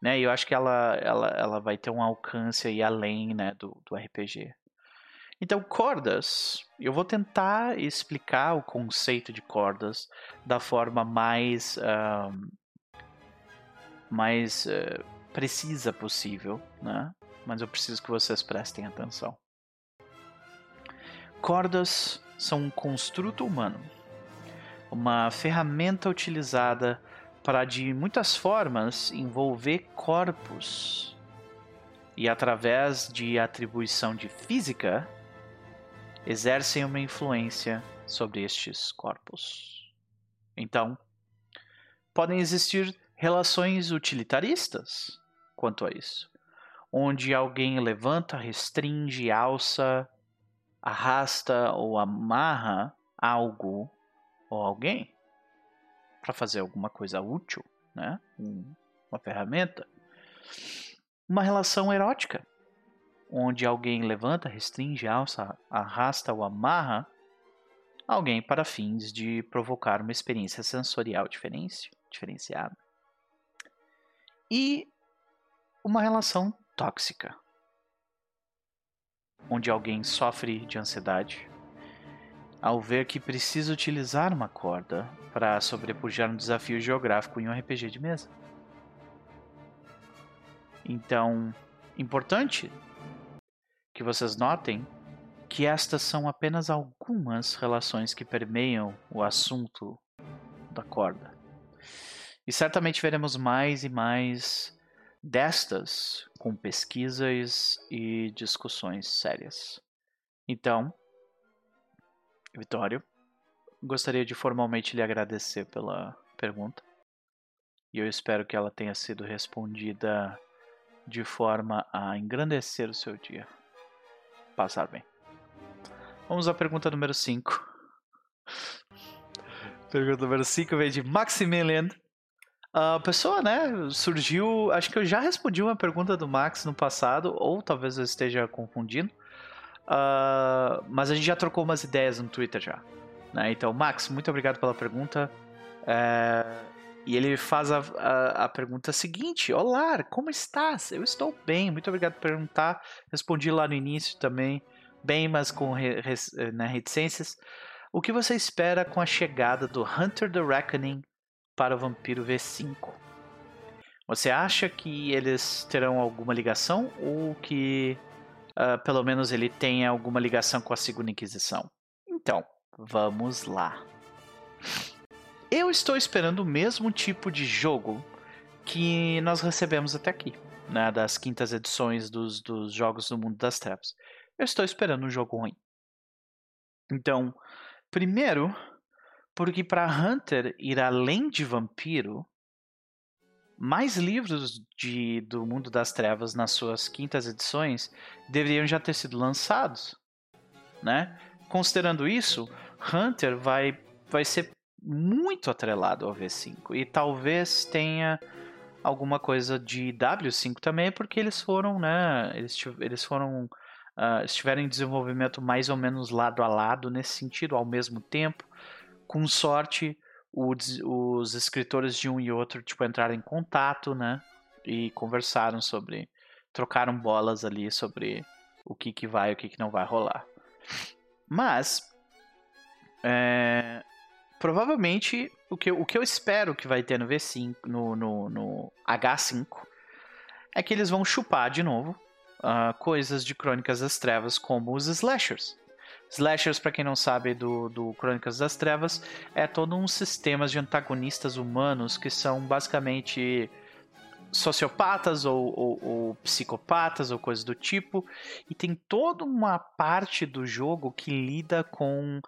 A: Né? E eu acho que ela, ela, ela vai ter um alcance aí além né, do, do RPG. Então, cordas, eu vou tentar explicar o conceito de cordas da forma mais, uh, mais uh, precisa possível, né? mas eu preciso que vocês prestem atenção. Cordas são um construto humano, uma ferramenta utilizada para de muitas formas envolver corpos e através de atribuição de física exercem uma influência sobre estes corpos. Então, podem existir relações utilitaristas quanto a isso, onde alguém levanta, restringe, alça, arrasta ou amarra algo ou alguém para fazer alguma coisa útil, né? uma ferramenta. Uma relação erótica, onde alguém levanta, restringe, alça, arrasta ou amarra alguém para fins de provocar uma experiência sensorial diferenciada. E uma relação tóxica, onde alguém sofre de ansiedade, ao ver que precisa utilizar uma corda para sobrepujar um desafio geográfico em um RPG de mesa. Então, importante que vocês notem que estas são apenas algumas relações que permeiam o assunto da corda. E certamente veremos mais e mais destas com pesquisas e discussões sérias. Então, Vitório, gostaria de formalmente lhe agradecer pela pergunta. E eu espero que ela tenha sido respondida de forma a engrandecer o seu dia. Passar bem. Vamos à pergunta número 5. pergunta número 5 vem de Maximilian. A pessoa, né, surgiu. Acho que eu já respondi uma pergunta do Max no passado, ou talvez eu esteja confundindo. Uh, mas a gente já trocou umas ideias no Twitter já. Né? Então, Max, muito obrigado pela pergunta. É, e ele faz a, a, a, pergunta seguinte: Olá, como estás? Eu estou bem, muito obrigado por perguntar. Respondi lá no início também, bem, mas com re, re, né, reticências. O que você espera com a chegada do Hunter the Reckoning para o Vampiro V5? Você acha que eles terão alguma ligação ou que uh, pelo menos ele tenha alguma ligação com a Segunda Inquisição? Então, vamos lá. Eu estou esperando o mesmo tipo de jogo que nós recebemos até aqui, né, das quintas edições dos, dos jogos do Mundo das Trevas. Eu estou esperando um jogo ruim. Então, primeiro, porque para Hunter ir além de vampiro, mais livros de, do Mundo das Trevas nas suas quintas edições deveriam já ter sido lançados, né? Considerando isso, Hunter vai, vai ser muito atrelado ao V5 e talvez tenha alguma coisa de W5 também, porque eles foram, né, eles, eles foram uh, estiveram em desenvolvimento mais ou menos lado a lado nesse sentido, ao mesmo tempo. Com sorte, os, os escritores de um e outro tipo entraram em contato, né, e conversaram sobre, trocaram bolas ali sobre o que que vai, e o que que não vai rolar. Mas é, provavelmente o que, o que eu espero que vai ter no V5, no, no, no H5, é que eles vão chupar de novo uh, coisas de Crônicas das Trevas, como os slashers. Slashers, para quem não sabe do, do Crônicas das Trevas, é todo um sistema de antagonistas humanos que são basicamente sociopatas ou, ou, ou, psicopatas ou coisas do tipo. E tem toda uma parte do jogo que lida com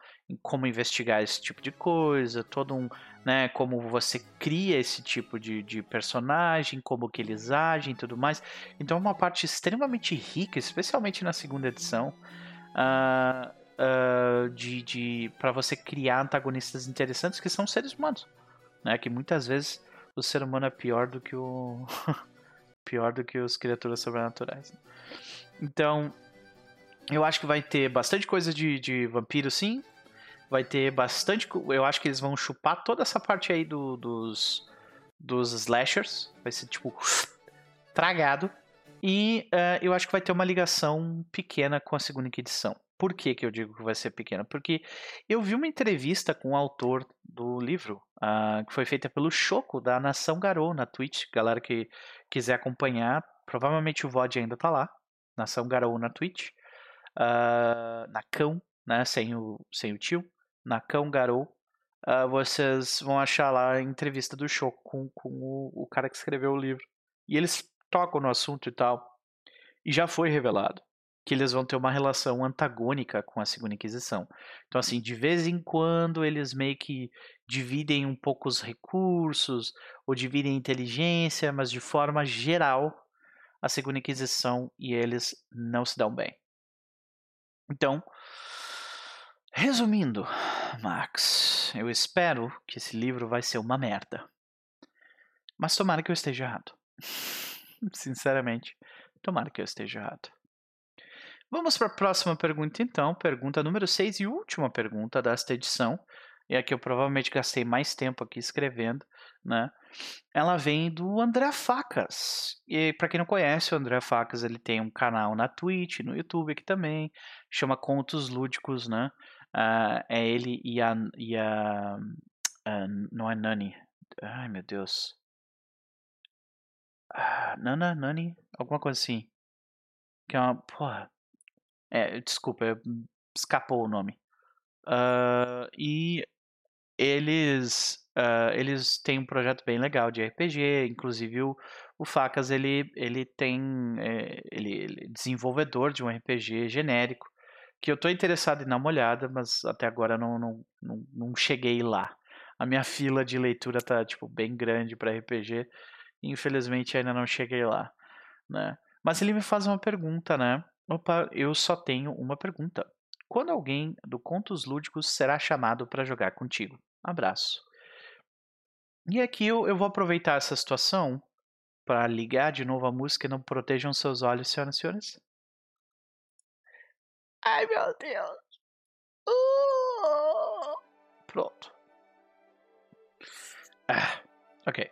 A: como investigar esse tipo de coisa, todo um, né, como você cria esse tipo de, de personagem, como que eles agem e tudo mais. Então é uma parte extremamente rica, especialmente na segunda edição, uh, uh, de, de para você criar antagonistas interessantes que são seres humanos, né, que muitas vezes o ser humano é pior do que o pior do que as criaturas sobrenaturais. Né? Então eu acho que vai ter bastante coisa de, de vampiro, sim, vai ter bastante. Eu acho que eles vão chupar toda essa parte aí do, dos, dos slashers. Vai ser tipo. tragado. E uh, eu acho que vai ter uma ligação pequena com a segunda edição. Por que, que eu digo que vai ser pequena? Porque eu vi uma entrevista com o autor do livro, uh, que foi feita pelo Choco, da Nação Garou, na Twitch. Galera que quiser acompanhar, provavelmente o VOD ainda tá lá. Nação Garou na Twitch. Uh, na Cão, né? Sem o, sem o tio na Cão Garou, uh, vocês vão achar lá a entrevista do show com, com o, o, cara que escreveu o livro. E eles tocam no assunto e tal. E já foi revelado que eles vão ter uma relação antagônica com a Segunda Inquisição. Então, assim, de vez em quando eles meio que dividem um pouco os recursos, ou dividem inteligência, mas de forma geral, a Segunda Inquisição e eles não se dão bem. Então, Resumindo, Max, eu espero que esse livro vai ser uma merda. Mas tomara que eu esteja errado. Sinceramente, tomara que eu esteja errado. Vamos para a próxima pergunta então, pergunta número 6 e última pergunta desta edição. E aqui eu provavelmente gastei mais tempo aqui escrevendo, né? Ela vem do André Facas. E para quem não conhece, o André Facas, ele tem um canal na Twitch, no YouTube aqui também, chama Contos Lúdicos, né? Uh, é ele e a, e a uh, não é Nani. Ai meu Deus. Ah, Nana, Nani, alguma coisa assim. Que é uma. Porra. É, desculpa, escapou o nome. Uh, e eles uh, eles têm um projeto bem legal de RPG, inclusive o, o Facas ele, ele tem é, ele, ele é desenvolvedor de um RPG genérico que eu estou interessado em dar uma olhada, mas até agora não, não, não, não cheguei lá. A minha fila de leitura tá tipo bem grande para RPG, infelizmente ainda não cheguei lá, né? Mas ele me faz uma pergunta, né? Opa, eu só tenho uma pergunta. Quando alguém do Contos Lúdicos será chamado para jogar contigo? Abraço. E aqui eu, eu vou aproveitar essa situação para ligar de novo a música e não protejam seus olhos, senhoras e senhores. Ai, meu Deus. Uh! Pronto. Ah, ok.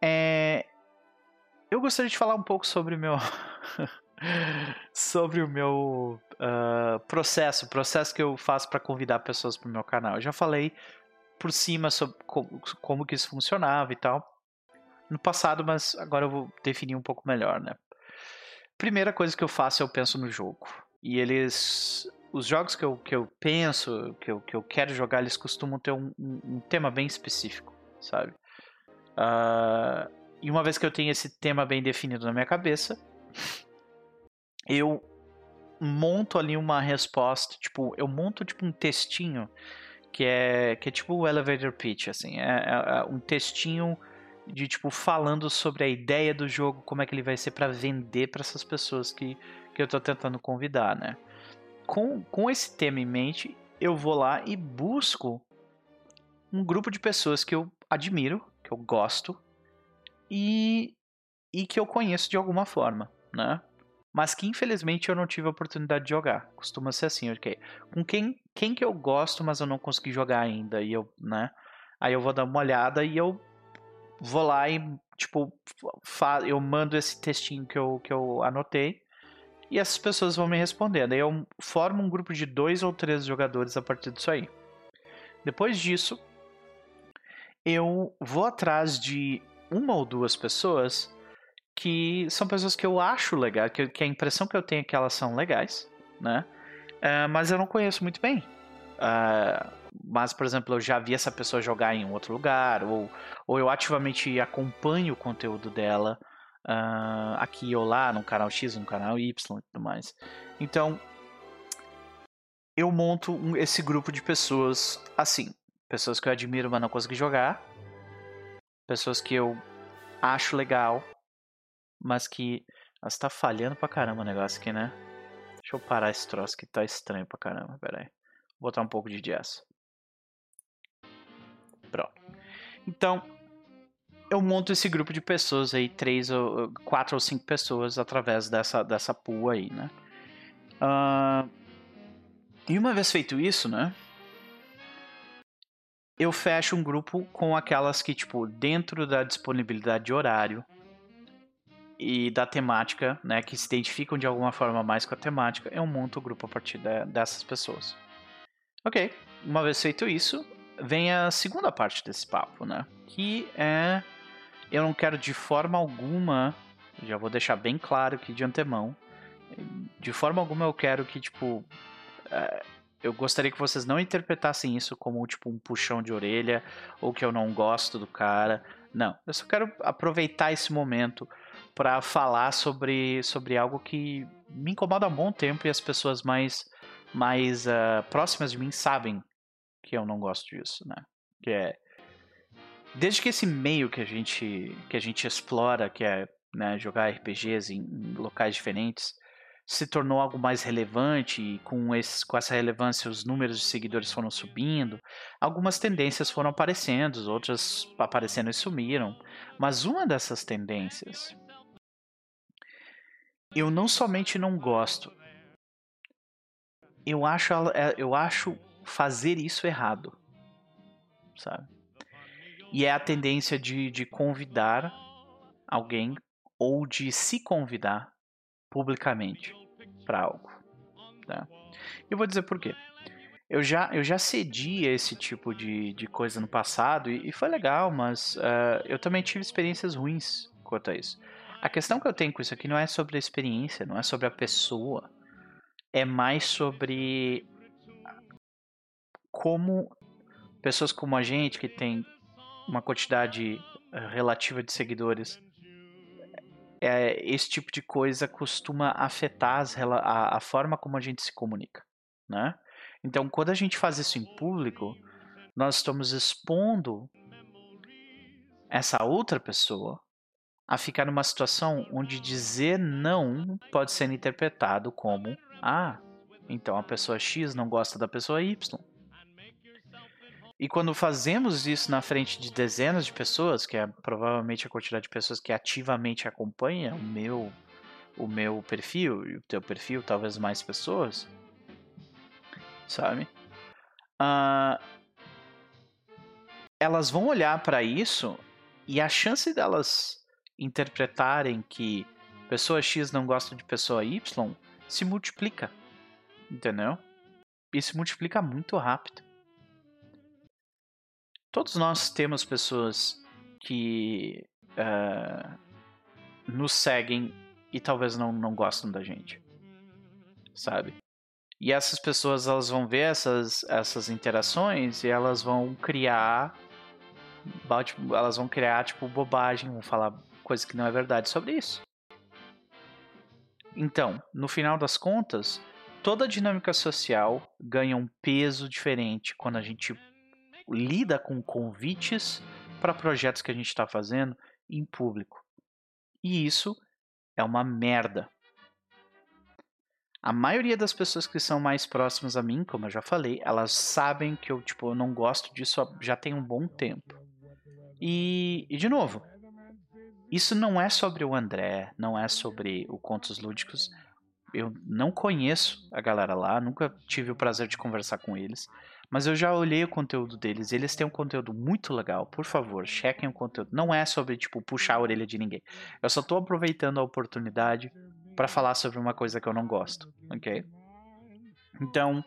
A: É, eu gostaria de falar um pouco sobre meu. sobre o meu uh, processo, processo que eu faço para convidar pessoas para o meu canal. Eu já falei por cima sobre como, como que isso funcionava e tal no passado, mas agora eu vou definir um pouco melhor, né? Primeira coisa que eu faço, eu penso no jogo. E eles. Os jogos que eu, que eu penso, que eu, que eu quero jogar, eles costumam ter um, um, um tema bem específico, sabe? Uh, e uma vez que eu tenho esse tema bem definido na minha cabeça, eu monto ali uma resposta, tipo, eu monto tipo um textinho que é que é tipo o elevator pitch, assim, é, é, é um textinho de tipo falando sobre a ideia do jogo, como é que ele vai ser para vender para essas pessoas que, que eu estou tentando convidar, né? Com, com esse tema em mente, eu vou lá e busco um grupo de pessoas que eu admiro, que eu gosto e, e que eu conheço de alguma forma, né? Mas que infelizmente eu não tive a oportunidade de jogar. Costuma ser assim, ok? Com quem, quem que eu gosto, mas eu não consegui jogar ainda, e eu, né? Aí eu vou dar uma olhada e eu vou lá e, tipo, eu mando esse textinho que eu, que eu anotei e essas pessoas vão me respondendo. Aí eu formo um grupo de dois ou três jogadores a partir disso aí. Depois disso, eu vou atrás de uma ou duas pessoas que são pessoas que eu acho legal, que, que a impressão que eu tenho é que elas são legais, né? Uh, mas eu não conheço muito bem. Uh, mas, por exemplo, eu já vi essa pessoa jogar em um outro lugar, ou, ou eu ativamente acompanho o conteúdo dela uh, aqui ou lá, no canal X, no canal Y e tudo mais. Então, eu monto um, esse grupo de pessoas assim. Pessoas que eu admiro, mas não consegui jogar. Pessoas que eu acho legal, mas que. Nossa, tá falhando pra caramba o negócio aqui, né? Deixa eu parar esse troço que tá estranho pra caramba. Pera aí. Vou botar um pouco de jazz. Pronto. Então, eu monto esse grupo de pessoas aí, três ou quatro ou cinco pessoas através dessa, dessa pool aí, né? Uh, e uma vez feito isso, né? Eu fecho um grupo com aquelas que, tipo, dentro da disponibilidade de horário e da temática, né, que se identificam de alguma forma mais com a temática, eu monto o grupo a partir de, dessas pessoas. Ok, uma vez feito isso, vem a segunda parte desse papo, né? Que é. Eu não quero de forma alguma. Já vou deixar bem claro aqui de antemão. De forma alguma eu quero que, tipo. É, eu gostaria que vocês não interpretassem isso como tipo um puxão de orelha ou que eu não gosto do cara. Não, eu só quero aproveitar esse momento para falar sobre, sobre algo que me incomoda há um bom tempo e as pessoas mais, mais uh, próximas de mim sabem que eu não gosto disso, né? Que é desde que esse meio que a gente que a gente explora, que é né, jogar RPGs em, em, locais diferentes, se tornou algo mais relevante e com, esse, com essa relevância os números de seguidores foram subindo, algumas tendências foram aparecendo, outras aparecendo e sumiram. Mas uma dessas tendências eu não somente não gosto, eu acho, é, eu acho fazer isso errado, sabe? E é a tendência de, de convidar alguém ou de se convidar publicamente para algo. Tá? Eu vou dizer por quê. Eu já, eu já cedi esse tipo de, de coisa no passado e, e foi legal, mas uh, eu também tive experiências ruins quanto a isso. A questão que eu tenho com isso aqui não é sobre a experiência, não é sobre a pessoa. É mais sobre como pessoas como a gente, que tem uma quantidade eh, relativa de seguidores, é, esse tipo de coisa costuma afetar as, a, a forma como a gente se comunica, né? Então, quando a gente faz isso em público, nós estamos expondo essa outra pessoa a ficar numa situação onde dizer não pode ser interpretado como ah, então a pessoa X não gosta da pessoa Y. E quando fazemos isso na frente de dezenas de pessoas, que é provavelmente a quantidade de pessoas que ativamente acompanha o meu o meu perfil e o teu perfil, talvez mais pessoas, sabe? Uh, elas vão olhar para isso e a chance delas interpretarem que pessoa X não gosta de pessoa Y se multiplica, entendeu? E se multiplica muito rápido. Todos nós temos pessoas que uh, nos seguem e talvez não, não gostam da gente, sabe? E essas pessoas elas vão ver essas, essas interações e elas vão criar elas vão criar tipo bobagem, vão falar coisa que não é verdade sobre isso. Então, no final das contas, toda dinâmica social ganha um peso diferente quando a gente lida com convites para projetos que a gente está fazendo em público. E isso é uma merda. A maioria das pessoas que são mais próximas a mim, como eu já falei, elas sabem que eu, tipo, eu não gosto disso já tem um bom tempo. E, e de novo, isso não é sobre o André, não é sobre o Contos Lúdicos. Eu não conheço a galera lá, nunca tive o prazer de conversar com eles. Mas eu já olhei o conteúdo deles, eles têm um conteúdo muito legal. Por favor, chequem o conteúdo. Não é sobre, tipo, puxar a orelha de ninguém. Eu só tô aproveitando a oportunidade para falar sobre uma coisa que eu não gosto, ok? Então,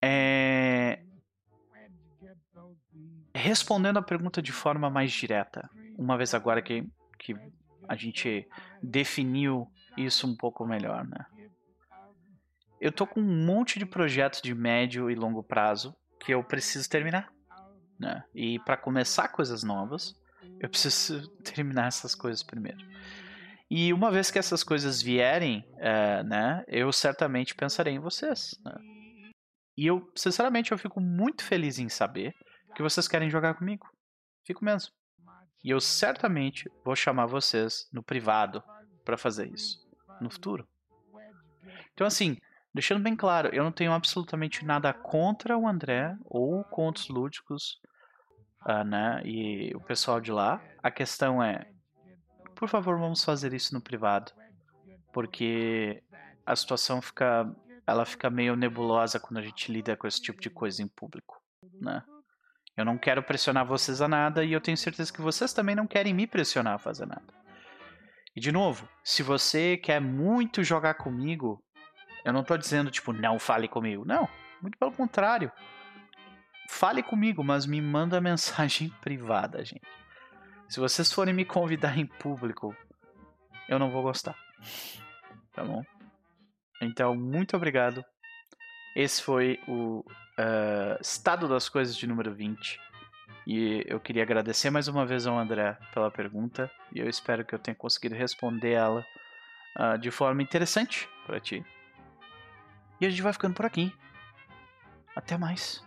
A: é... Respondendo a pergunta de forma mais direta, uma vez agora que, que a gente definiu isso um pouco melhor, né? eu tô com um monte de projetos de médio e longo prazo que eu preciso terminar. Né? E para começar coisas novas, eu preciso terminar essas coisas primeiro. E uma vez que essas coisas vierem, é, né, eu certamente pensarei em vocês. Né? E eu, sinceramente, eu fico muito feliz em saber que vocês querem jogar comigo. Fico mesmo. E eu certamente vou chamar vocês no privado para fazer isso no futuro. Então, assim, Deixando bem claro, eu não tenho absolutamente nada contra o André ou contra os lúdicos, uh, né? E o pessoal de lá. A questão é, por favor, vamos fazer isso no privado, porque a situação fica, ela fica meio nebulosa quando a gente lida com esse tipo de coisa em público, né? Eu não quero pressionar vocês a nada e eu tenho certeza que vocês também não querem me pressionar a fazer nada. E de novo, se você quer muito jogar comigo, eu não tô dizendo, tipo, não fale comigo. Não, muito pelo contrário. Fale comigo, mas me manda mensagem privada, gente. Se vocês forem me convidar em público, eu não vou gostar. Tá bom? Então, muito obrigado. Esse foi o uh, Estado das Coisas de número 20. E eu queria agradecer mais uma vez ao André pela pergunta. E eu espero que eu tenha conseguido responder ela uh, de forma interessante para ti. E a gente vai ficando por aqui. Até mais.